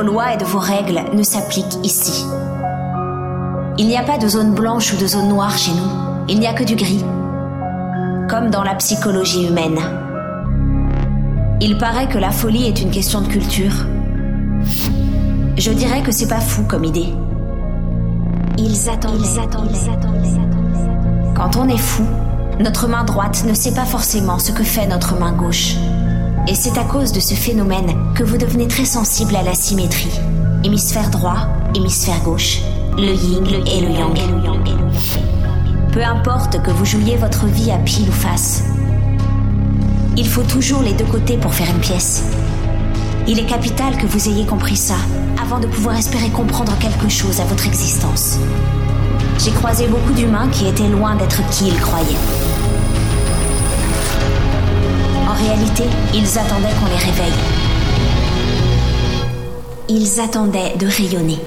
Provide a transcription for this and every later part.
vos lois et de vos règles ne s'appliquent ici. Il n'y a pas de zone blanche ou de zone noire chez nous. Il n'y a que du gris. Comme dans la psychologie humaine. Il paraît que la folie est une question de culture. Je dirais que c'est pas fou comme idée. Ils attendent. Quand on est fou, notre main droite ne sait pas forcément ce que fait notre main gauche. Et c'est à cause de ce phénomène que vous devenez très sensible à la symétrie. Hémisphère droit, hémisphère gauche, le yin et le yang. Peu importe que vous jouiez votre vie à pile ou face. Il faut toujours les deux côtés pour faire une pièce. Il est capital que vous ayez compris ça avant de pouvoir espérer comprendre quelque chose à votre existence. J'ai croisé beaucoup d'humains qui étaient loin d'être qui ils croyaient. En réalité, ils attendaient qu'on les réveille. Ils attendaient de rayonner.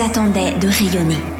Attendaient de rayonner.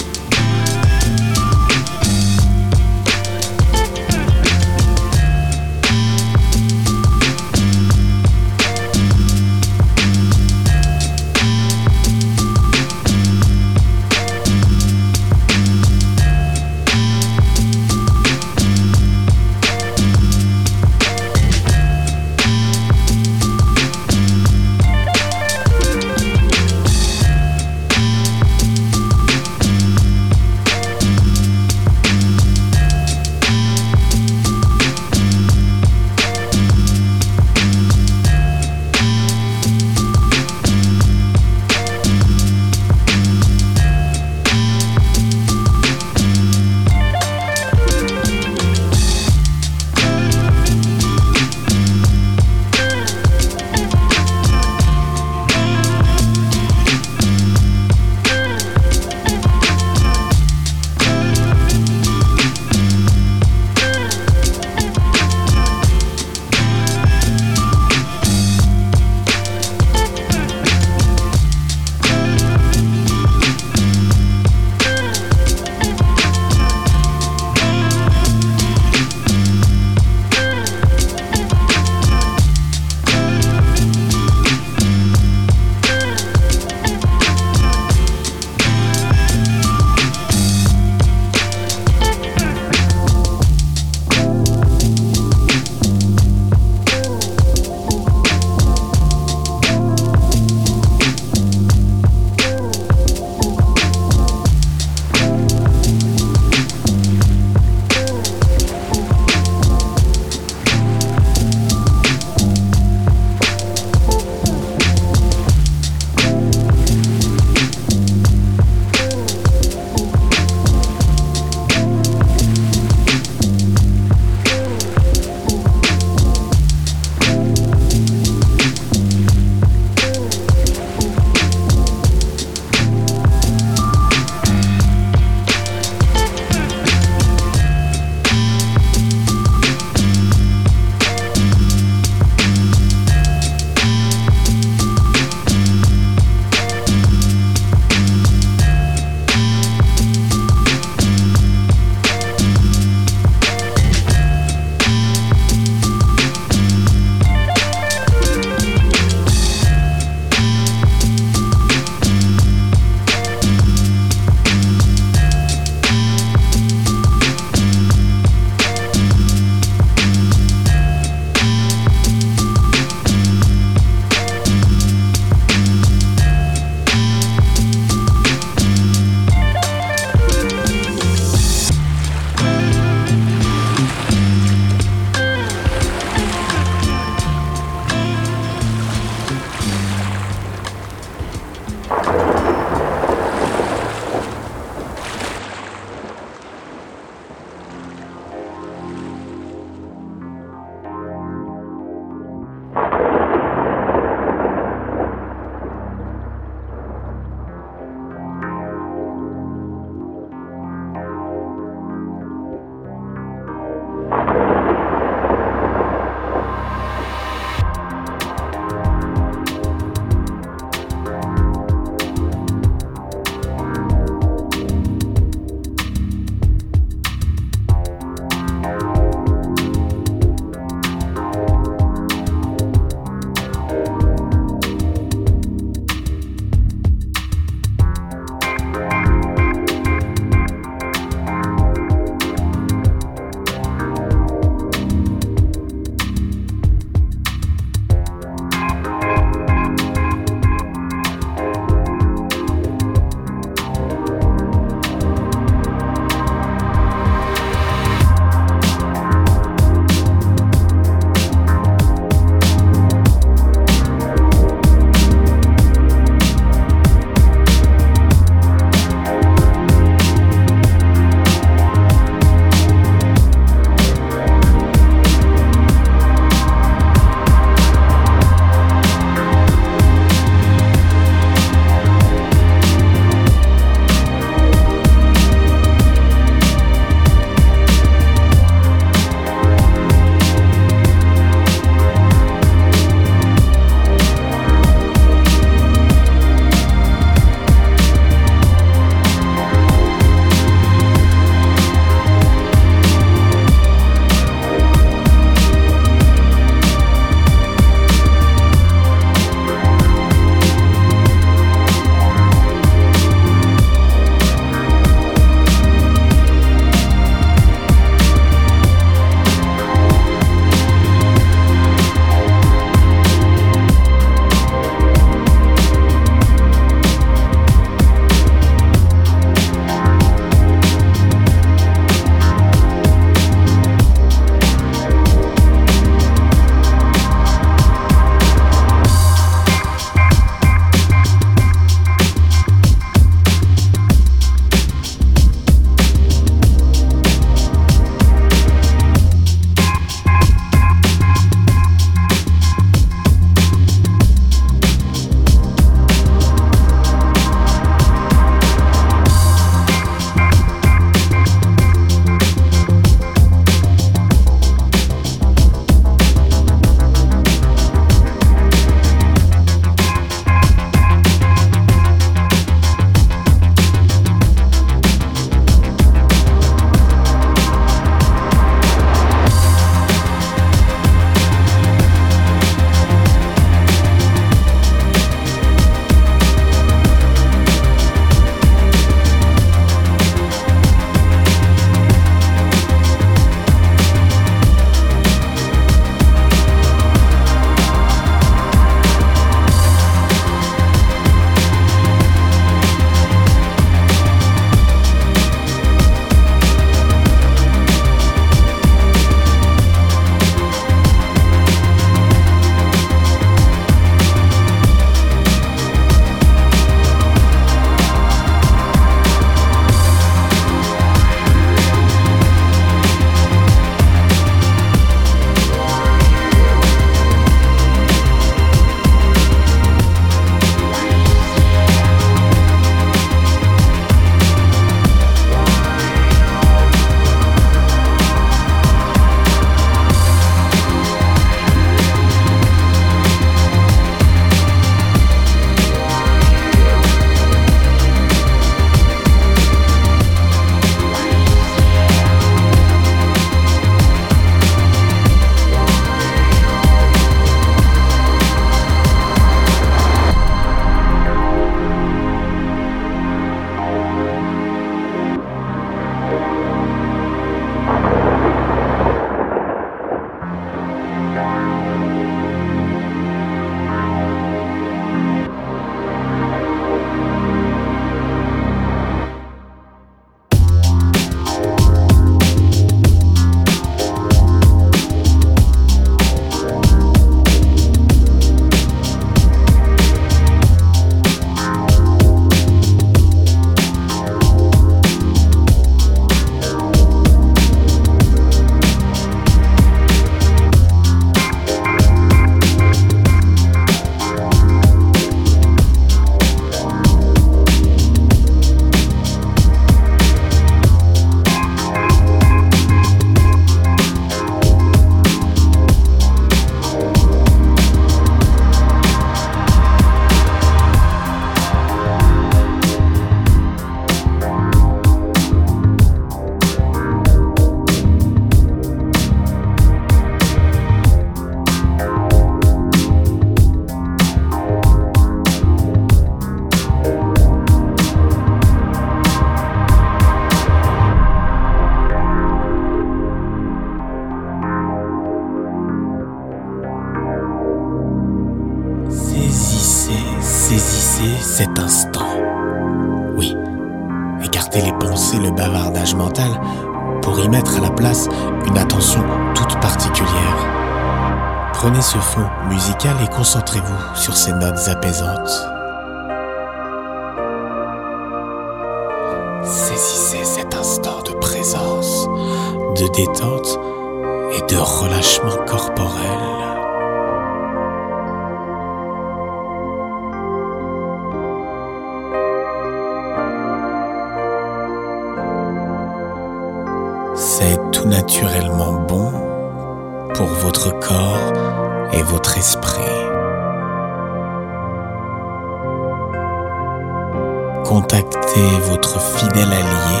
Votre fidèle allié,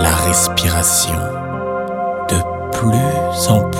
la respiration, de plus en plus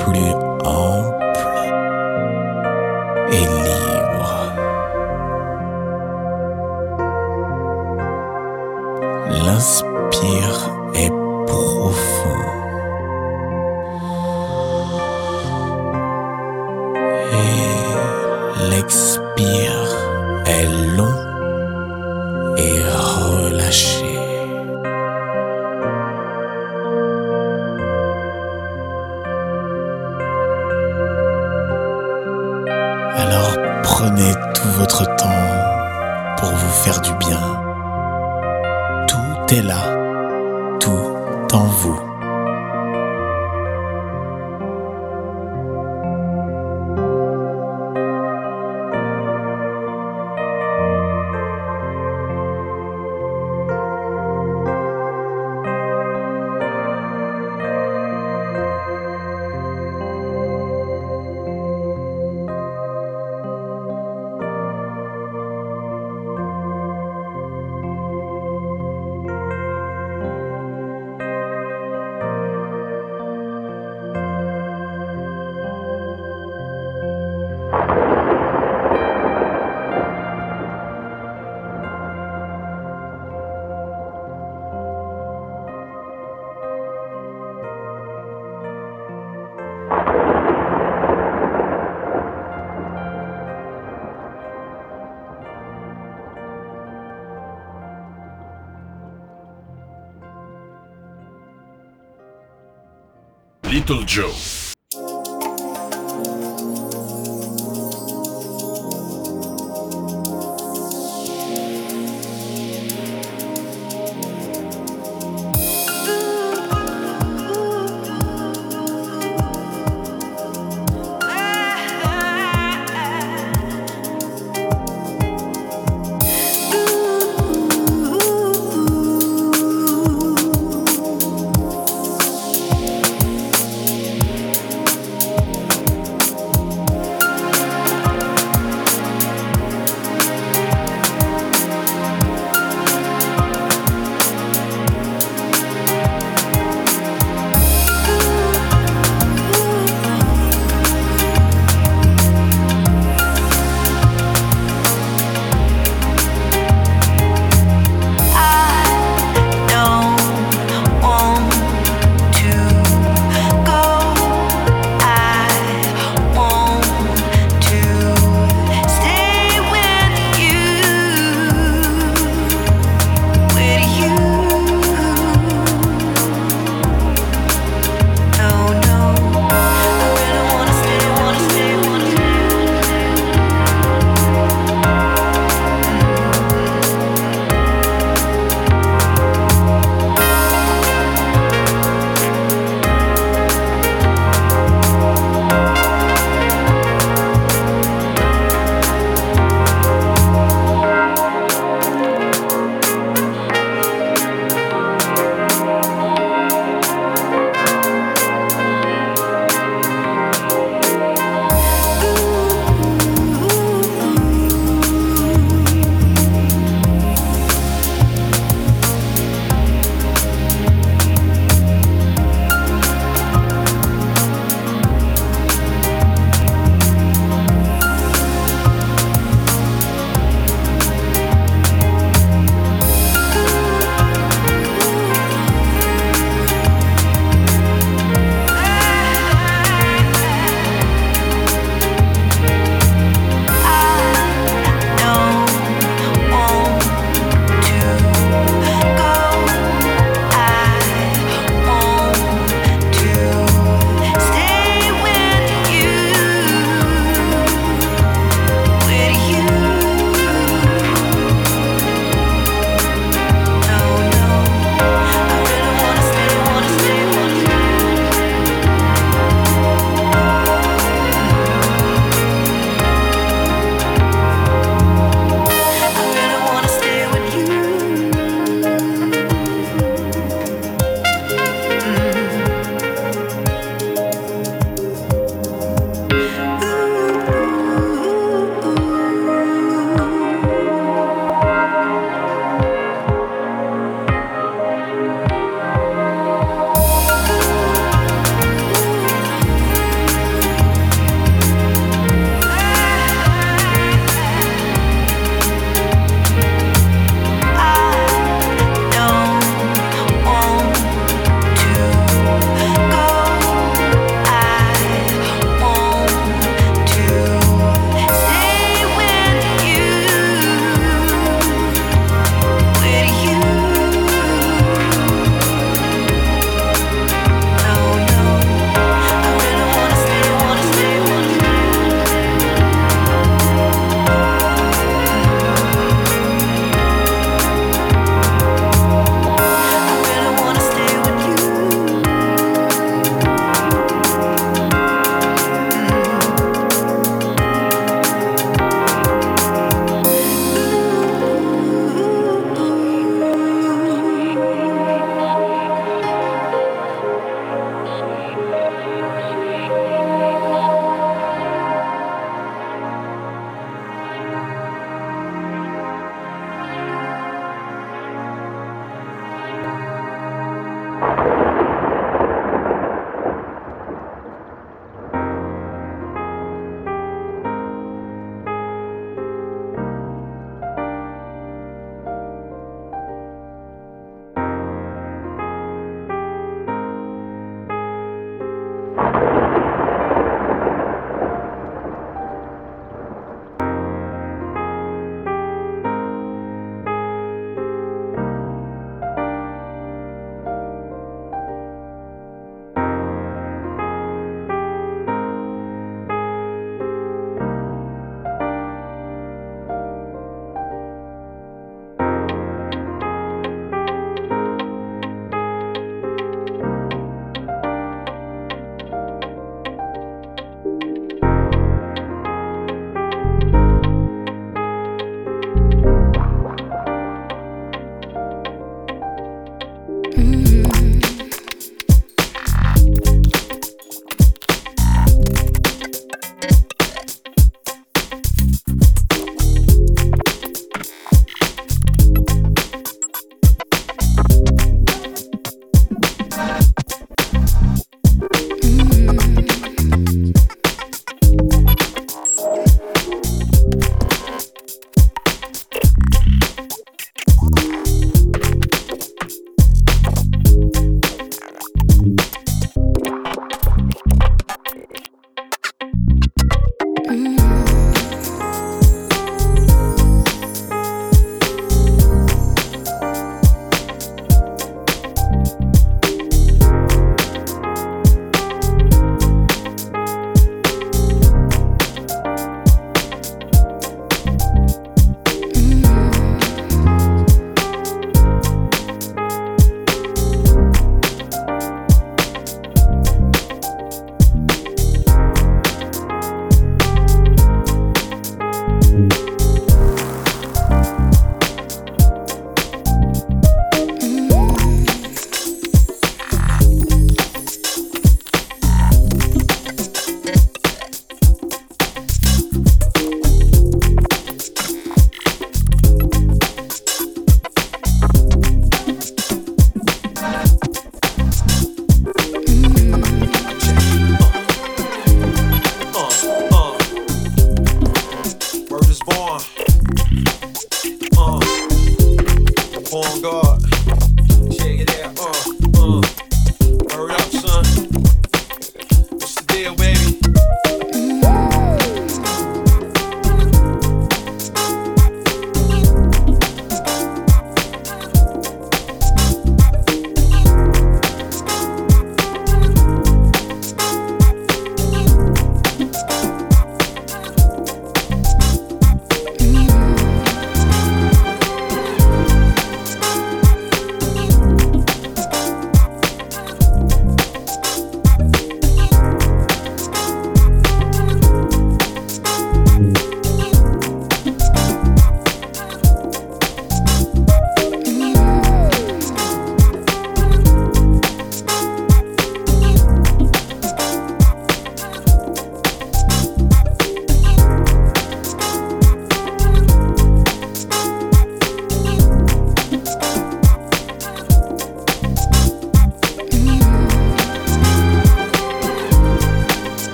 Little Joe.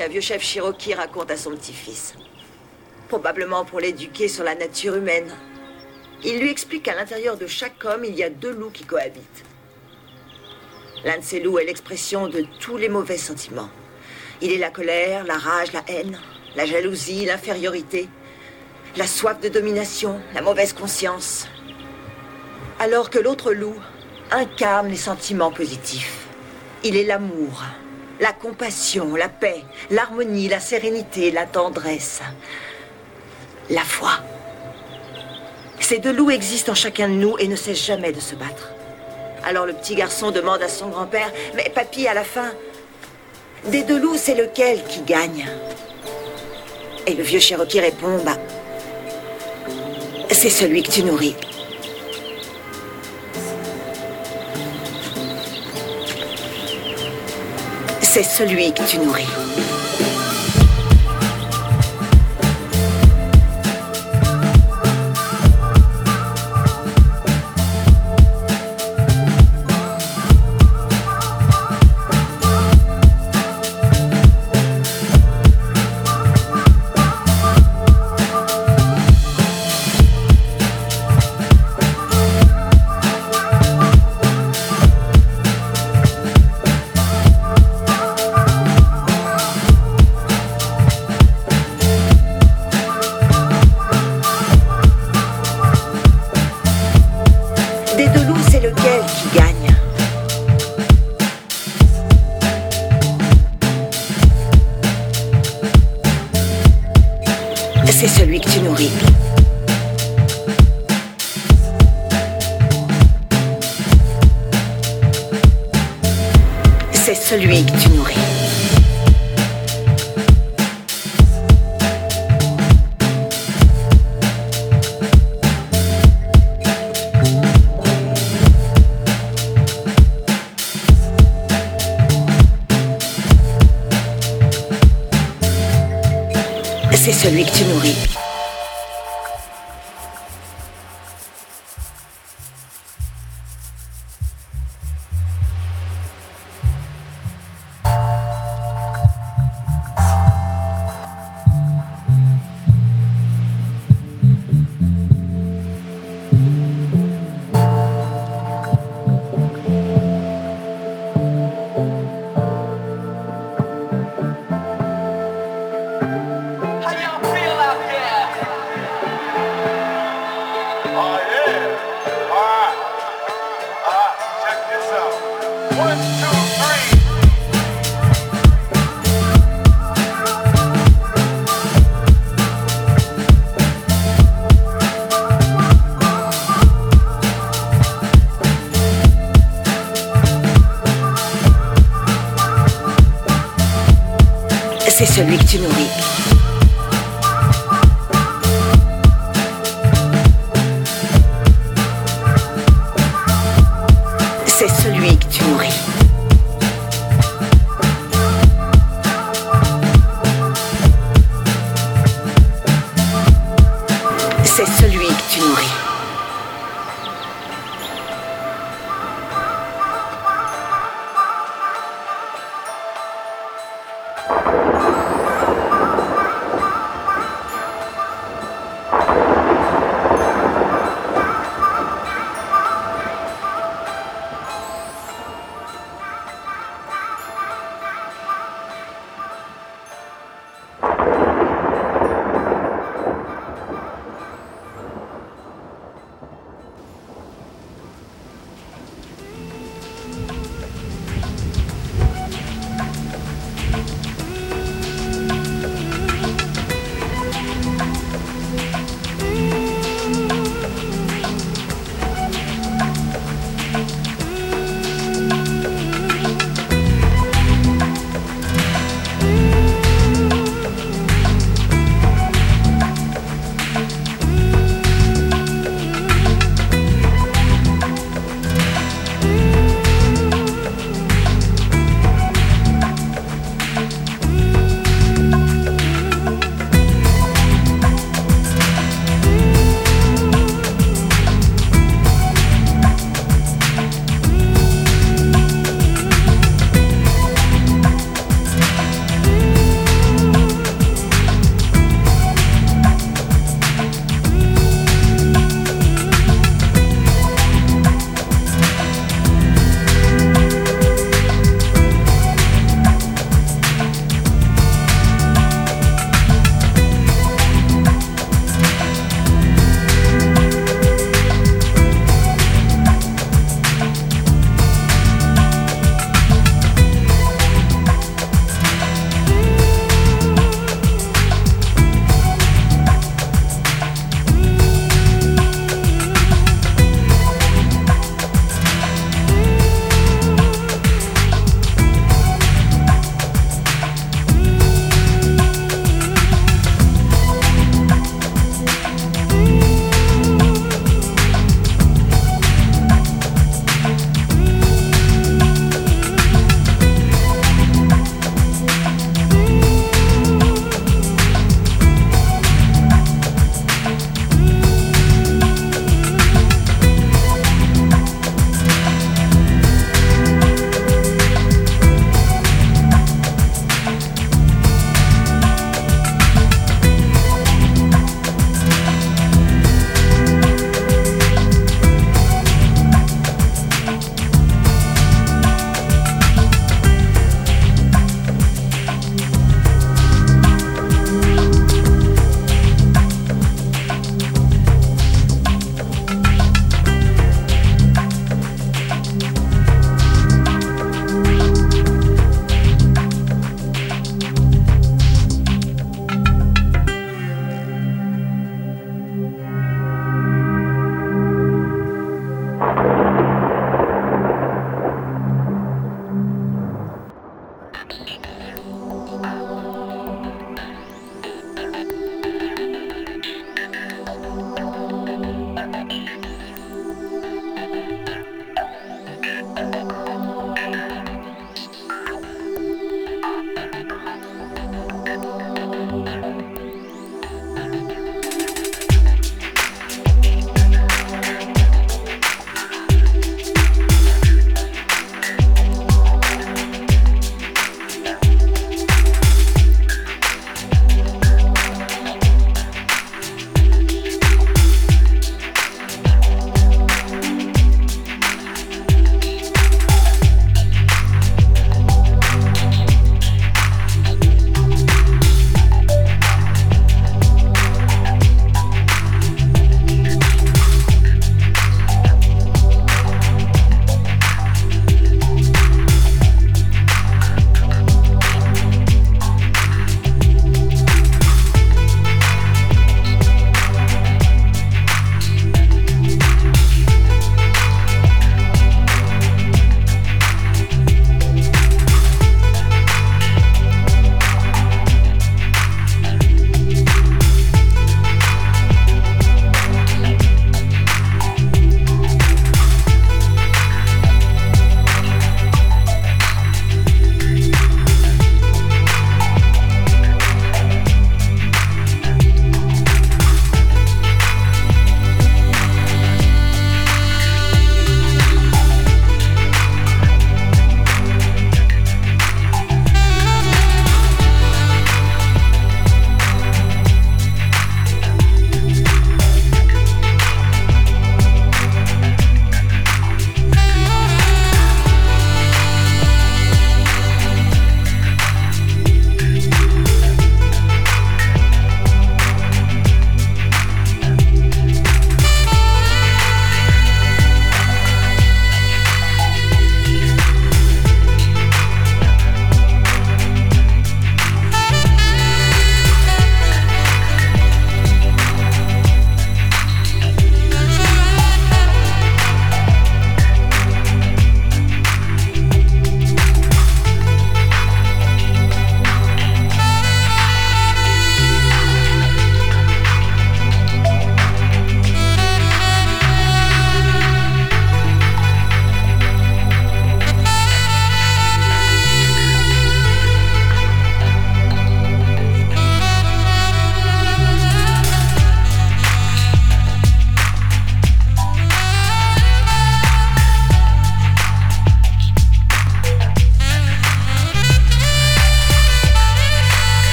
Qu'un vieux chef Cherokee raconte à son petit-fils. Probablement pour l'éduquer sur la nature humaine. Il lui explique qu'à l'intérieur de chaque homme, il y a deux loups qui cohabitent. L'un de ces loups est l'expression de tous les mauvais sentiments. Il est la colère, la rage, la haine, la jalousie, l'infériorité, la soif de domination, la mauvaise conscience. Alors que l'autre loup incarne les sentiments positifs. Il est l'amour, la compassion, la paix, l'harmonie, la sérénité, la tendresse, la foi. Ces deux loups existent en chacun de nous et ne cessent jamais de se battre. Alors le petit garçon demande à son grand-père, mais papy, à la fin, des deux loups, c'est lequel qui gagne? Et le vieux Cherokee répond, bah, c'est celui que tu nourris. C'est celui que tu nourris. One, two,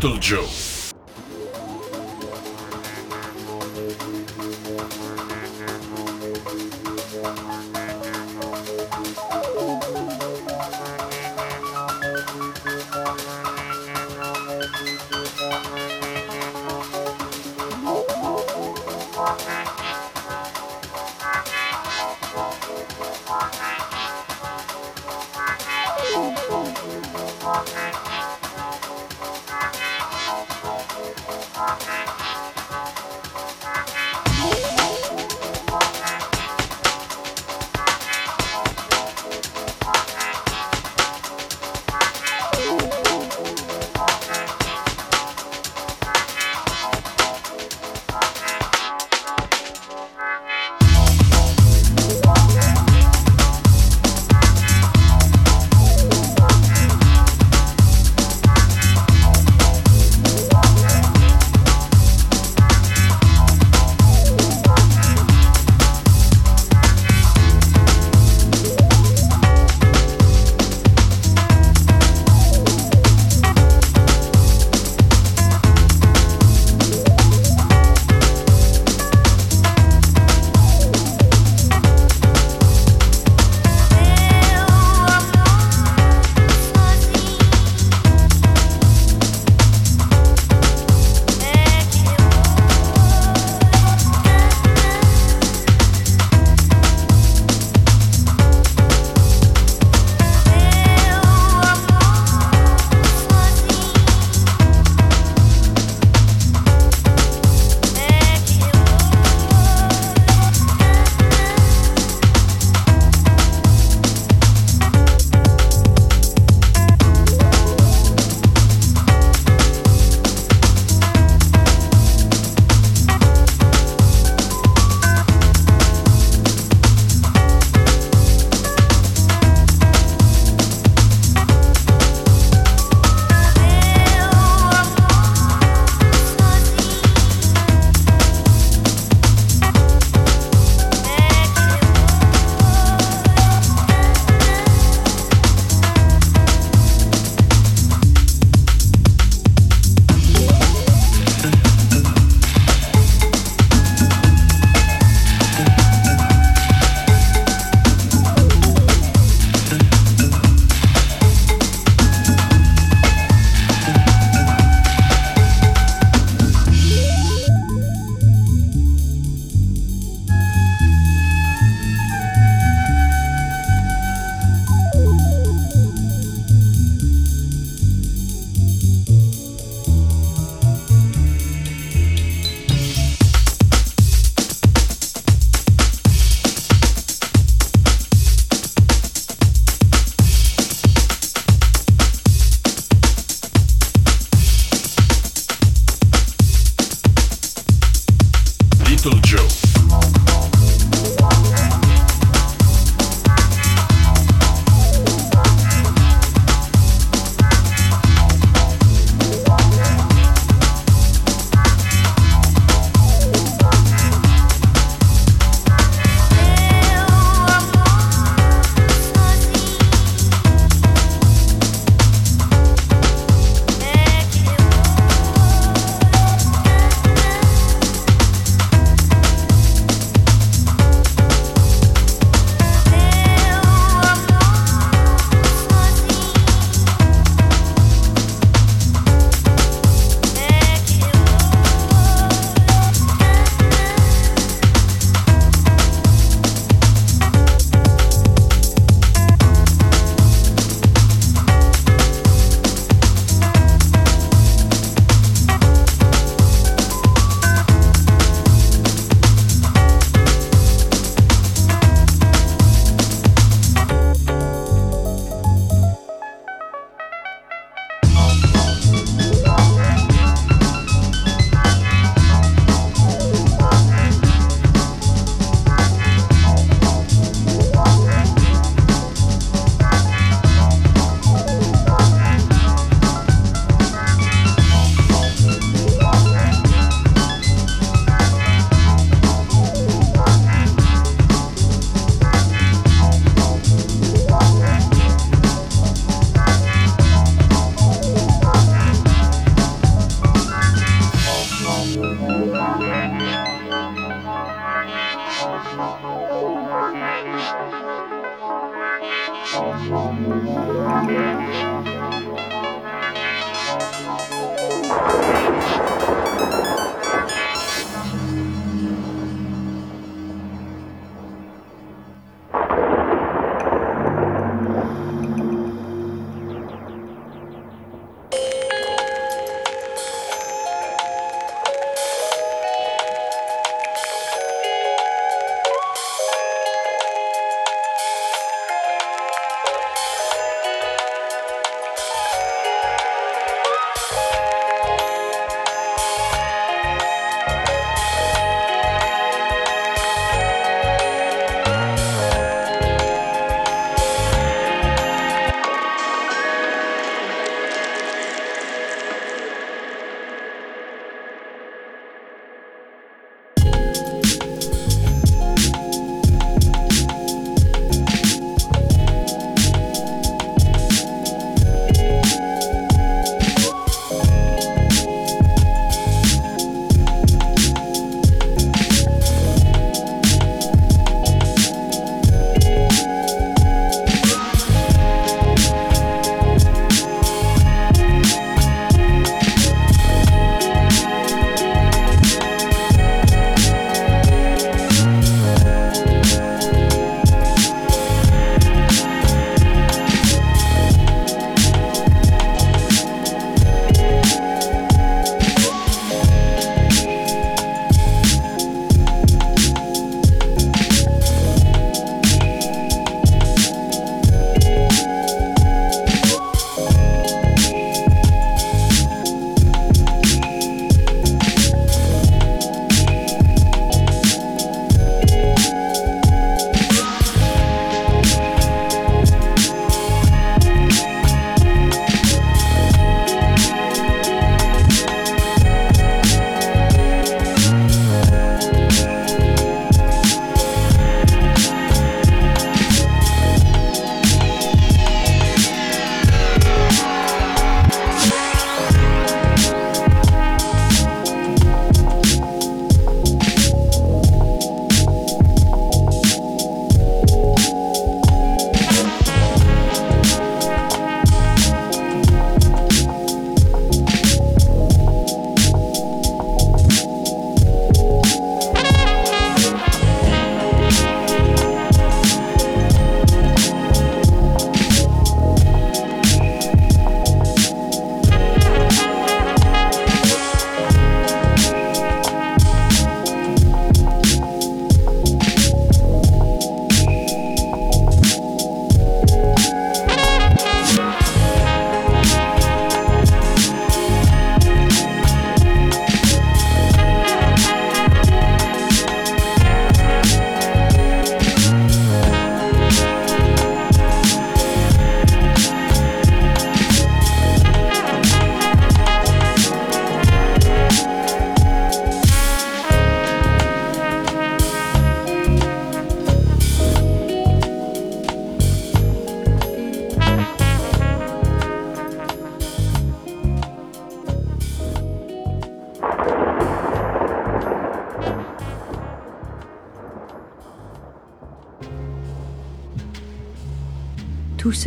Little Joe.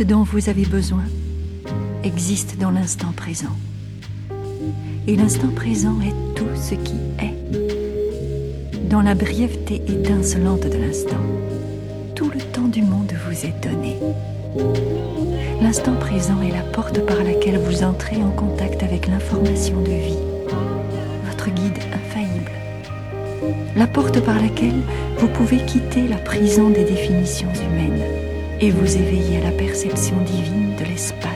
Ce dont vous avez besoin existe dans l'instant présent. Et l'instant présent est tout ce qui est. Dans la brièveté étincelante de l'instant, tout le temps du monde vous est donné. L'instant présent est la porte par laquelle vous entrez en contact avec l'information de vie, votre guide infaillible. La porte par laquelle vous pouvez quitter la prison des définitions humaines et vous éveiller à la perception divine de l'espace